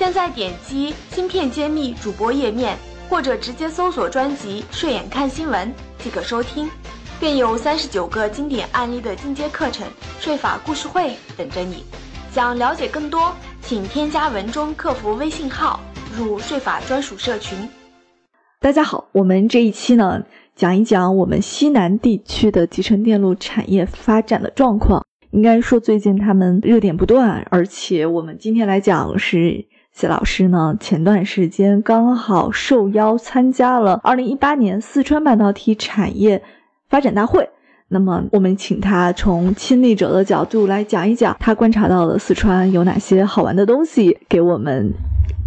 现在点击“芯片揭秘”主播页面，或者直接搜索专辑“睡眼看新闻”即可收听，更有三十九个经典案例的进阶课程税法故事会等着你。想了解更多，请添加文中客服微信号入税法专属社群。大家好，我们这一期呢，讲一讲我们西南地区的集成电路产业发展的状况。应该说，最近他们热点不断，而且我们今天来讲是。谢老师呢？前段时间刚好受邀参加了二零一八年四川半导体产业发展大会。那么，我们请他从亲历者的角度来讲一讲，他观察到了四川有哪些好玩的东西，给我们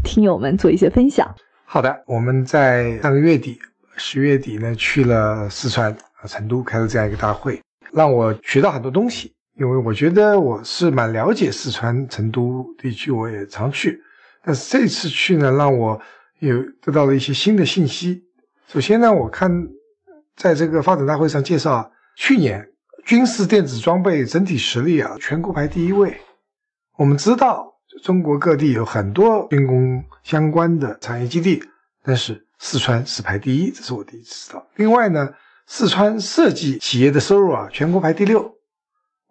听友们做一些分享。好的，我们在上个月底十月底呢去了四川成都开了这样一个大会，让我学到很多东西。因为我觉得我是蛮了解四川成都地区，我也常去。但是这次去呢，让我有得到了一些新的信息。首先呢，我看在这个发展大会上介绍，去年军事电子装备整体实力啊，全国排第一位。我们知道中国各地有很多军工相关的产业基地，但是四川是排第一，这是我第一次知道。另外呢，四川设计企业的收入啊，全国排第六。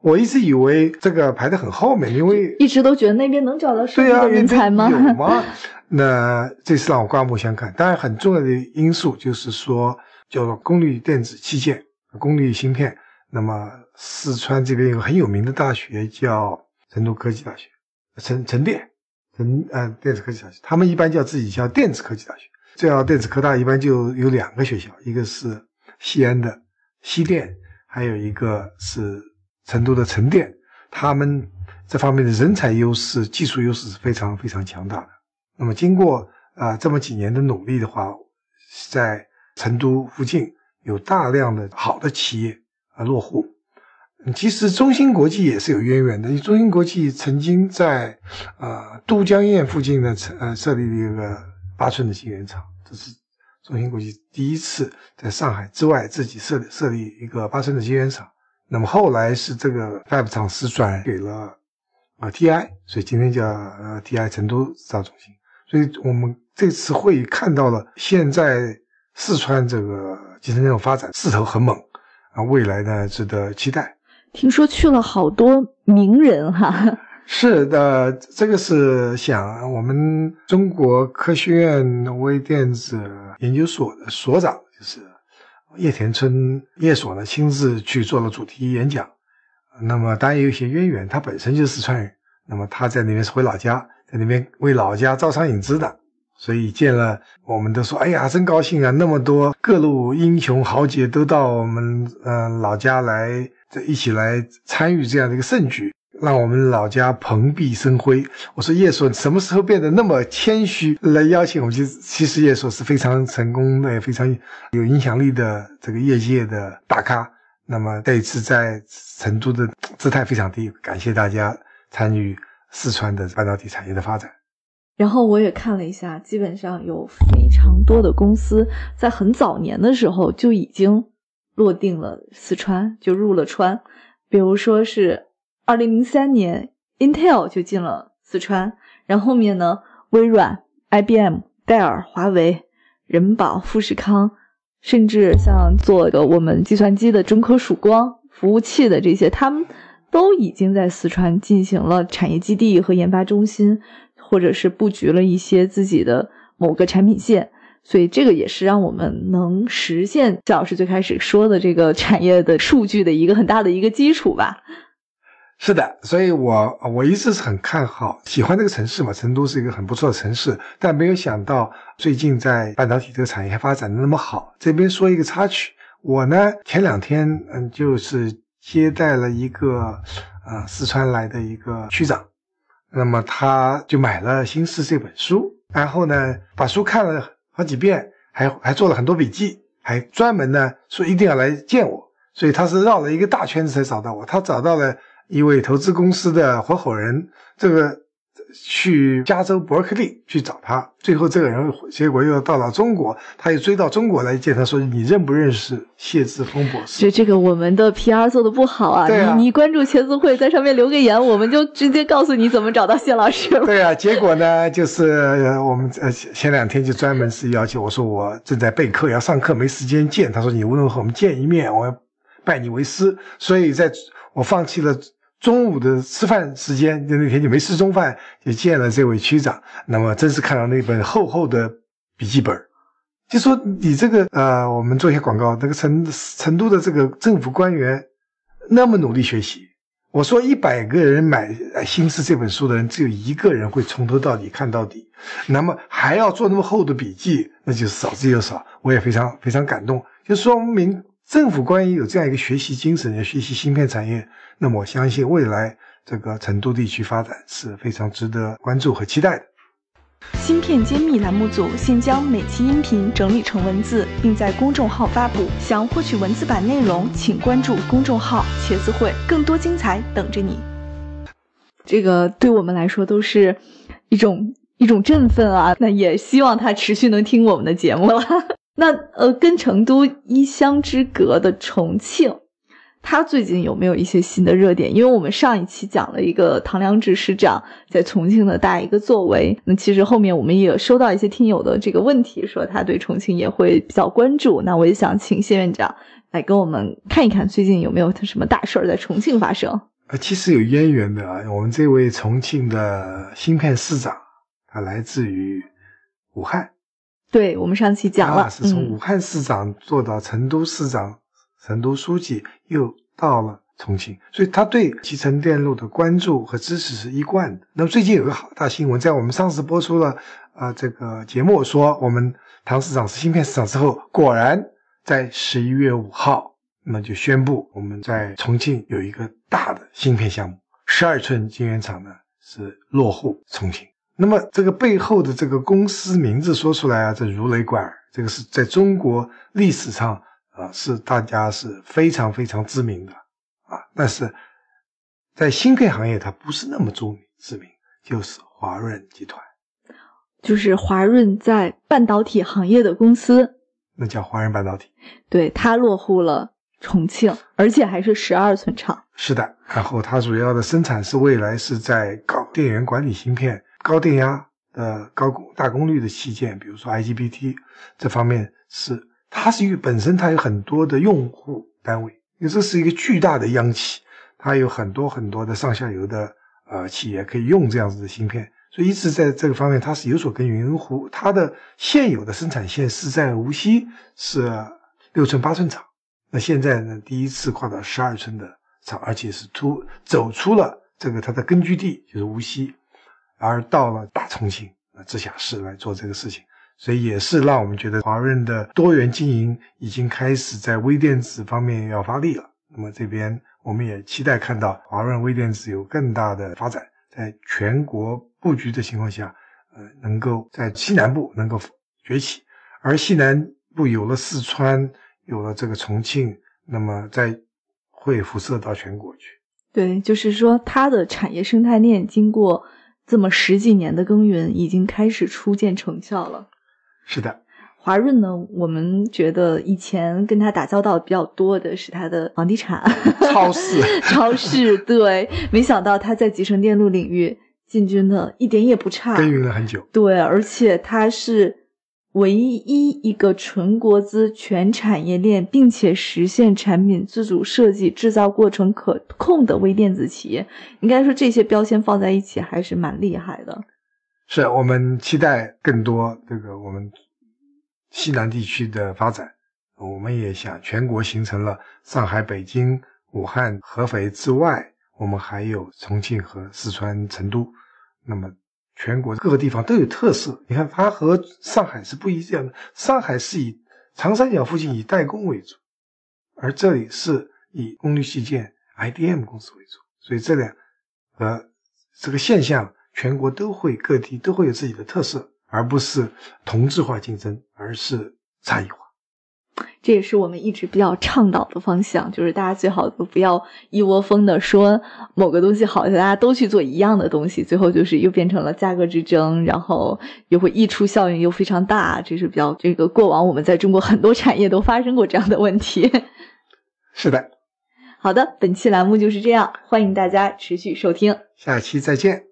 我一直以为这个排得很后面，因为一直都觉得那边能找到设计的人才吗？有吗？那这次让我刮目相看。当然，很重要的因素就是说，叫做功率电子器件、功率芯片。那么四川这边有个很有名的大学叫成都科技大学，成成电，成呃电子科技大学。他们一般叫自己叫电子科技大学。这叫电子科大，一般就有两个学校，一个是西安的西电，还有一个是。成都的沉淀，他们这方面的人才优势、技术优势是非常非常强大的。那么，经过啊这么几年的努力的话，在成都附近有大量的好的企业啊落户。其实，中芯国际也是有渊源的。因为中芯国际曾经在啊都江堰附近呢，呃设立了一个八寸的晶圆厂，这是中芯国际第一次在上海之外自己设立设立一个八寸的晶圆厂。那么后来是这个 Fab 厂是转给了啊 TI，所以今天叫呃 TI 成都制造中心。所以我们这次会议看到了现在四川这个集成电路发展势头很猛啊，未来呢值得期待。听说去了好多名人哈。是的，这个是想我们中国科学院微电子研究所的所长就是。叶田春叶所呢亲自去做了主题演讲，那么当然也有一些渊源，他本身就是四川人，那么他在那边是回老家，在那边为老家招商引资的，所以见了我们都说，哎呀，真高兴啊！那么多各路英雄豪杰都到我们嗯老家来，这一起来参与这样的一个盛举。让我们老家蓬荜生辉。我说叶硕什么时候变得那么谦虚来邀请我们？其实，其实叶硕是非常成功的、非常有影响力的这个业界的大咖。那么这一次在成都的姿态非常低，感谢大家参与四川的半导体产业的发展。然后我也看了一下，基本上有非常多的公司在很早年的时候就已经落定了四川，就入了川，比如说是。二零零三年，Intel 就进了四川，然后面呢，微软、IBM、戴尔、华为、人保、富士康，甚至像做的我们计算机的中科曙光服务器的这些，他们都已经在四川进行了产业基地和研发中心，或者是布局了一些自己的某个产品线，所以这个也是让我们能实现肖老师最开始说的这个产业的数据的一个很大的一个基础吧。是的，所以我我一直是很看好、喜欢这个城市嘛。成都是一个很不错的城市，但没有想到最近在半导体这个产业发展的那么好。这边说一个插曲，我呢前两天嗯就是接待了一个呃四川来的一个区长，那么他就买了《新视》这本书，然后呢，把书看了好几遍，还还做了很多笔记，还专门呢说一定要来见我，所以他是绕了一个大圈子才找到我。他找到了一位投资公司的合伙人，这个。去加州伯克利去找他，最后这个人结果又到了中国，他又追到中国来见他，说你认不认识谢志峰博士？就这个我们的 PR 做的不好啊！你你关注茄子会，在上面留个言，我们就直接告诉你怎么找到谢老师了。对啊，结果呢，就是我们呃前两天就专门是要求我说我正在备课要上课没时间见，他说你无论和我们见一面，我要拜你为师，所以在我放弃了。中午的吃饭时间，就那天就没吃中饭，就见了这位区长。那么真是看到那本厚厚的笔记本，就说你这个呃，我们做一些广告，那个成成都的这个政府官员那么努力学习。我说一百个人买《心思》这本书的人，只有一个人会从头到底看到底。那么还要做那么厚的笔记，那就是少之又少。我也非常非常感动，就说明。政府官员有这样一个学习精神，要学习芯片产业，那么我相信未来这个成都地区发展是非常值得关注和期待的。芯片揭秘栏目组现将每期音频整理成文字，并在公众号发布。想获取文字版内容，请关注公众号“茄子会”，更多精彩等着你。这个对我们来说都是一种一种振奋啊！那也希望他持续能听我们的节目了。那呃，跟成都一乡之隔的重庆，它最近有没有一些新的热点？因为我们上一期讲了一个唐良智市长在重庆的大一个作为，那其实后面我们也收到一些听友的这个问题，说他对重庆也会比较关注。那我也想请谢院长来跟我们看一看，最近有没有什么大事儿在重庆发生？呃，其实有渊源的啊，我们这位重庆的芯片市长，他来自于武汉。对我们上期讲了，是从武汉市长做到成都市长、成都书记，又到了重庆，所以他对集成电路的关注和支持是一贯的。那么最近有个好大新闻，在我们上次播出了啊这个节目，说我们唐市长是芯片市长之后，果然在十一月五号，那么就宣布我们在重庆有一个大的芯片项目，十二寸晶圆厂呢是落户重庆。那么这个背后的这个公司名字说出来啊，这如雷贯耳。这个是在中国历史上啊，是大家是非常非常知名的啊。但是在芯片行业，它不是那么著名知名，就是华润集团，就是华润在半导体行业的公司，那叫华润半导体。对，它落户了重庆，而且还是十二寸厂。是的，然后它主要的生产是未来是在搞电源管理芯片。高电压的高大功率的器件，比如说 IGBT 这方面是，它是一个本身它有很多的用户单位，因为这是一个巨大的央企，它有很多很多的上下游的呃企业可以用这样子的芯片，所以一直在这个方面它是有所耕耘。湖它的现有的生产线是在无锡是六寸八寸厂，那现在呢第一次跨到十二寸的厂，而且是突走出了这个它的根据地就是无锡。而到了大重庆啊直辖市来做这个事情，所以也是让我们觉得华润的多元经营已经开始在微电子方面要发力了。那么这边我们也期待看到华润微电子有更大的发展，在全国布局的情况下，呃，能够在西南部能够崛起，而西南部有了四川，有了这个重庆，那么在会辐射到全国去。对，就是说它的产业生态链经过。这么十几年的耕耘，已经开始初见成效了。是的，华润呢，我们觉得以前跟他打交道比较多的是他的房地产、超市、超市。对，没想到他在集成电路领域进军的一点也不差，耕耘了很久。对，而且他是。唯一一个纯国资、全产业链，并且实现产品自主设计、制造过程可控的微电子企业，应该说这些标签放在一起还是蛮厉害的。是我们期待更多这个我们西南地区的发展，我们也想全国形成了上海、北京、武汉、合肥之外，我们还有重庆和四川成都，那么。全国各个地方都有特色，你看它和上海是不一样的。上海是以长三角附近以代工为主，而这里是以功率器件 IDM 公司为主，所以这两个这个现象全国都会各地都会有自己的特色。而不是同质化竞争，而是差异化。这也是我们一直比较倡导的方向，就是大家最好都不要一窝蜂的说某个东西好，大家都去做一样的东西，最后就是又变成了价格之争，然后又会溢出效应又非常大，这是比较这个过往我们在中国很多产业都发生过这样的问题。是的，好的，本期栏目就是这样，欢迎大家持续收听，下期再见。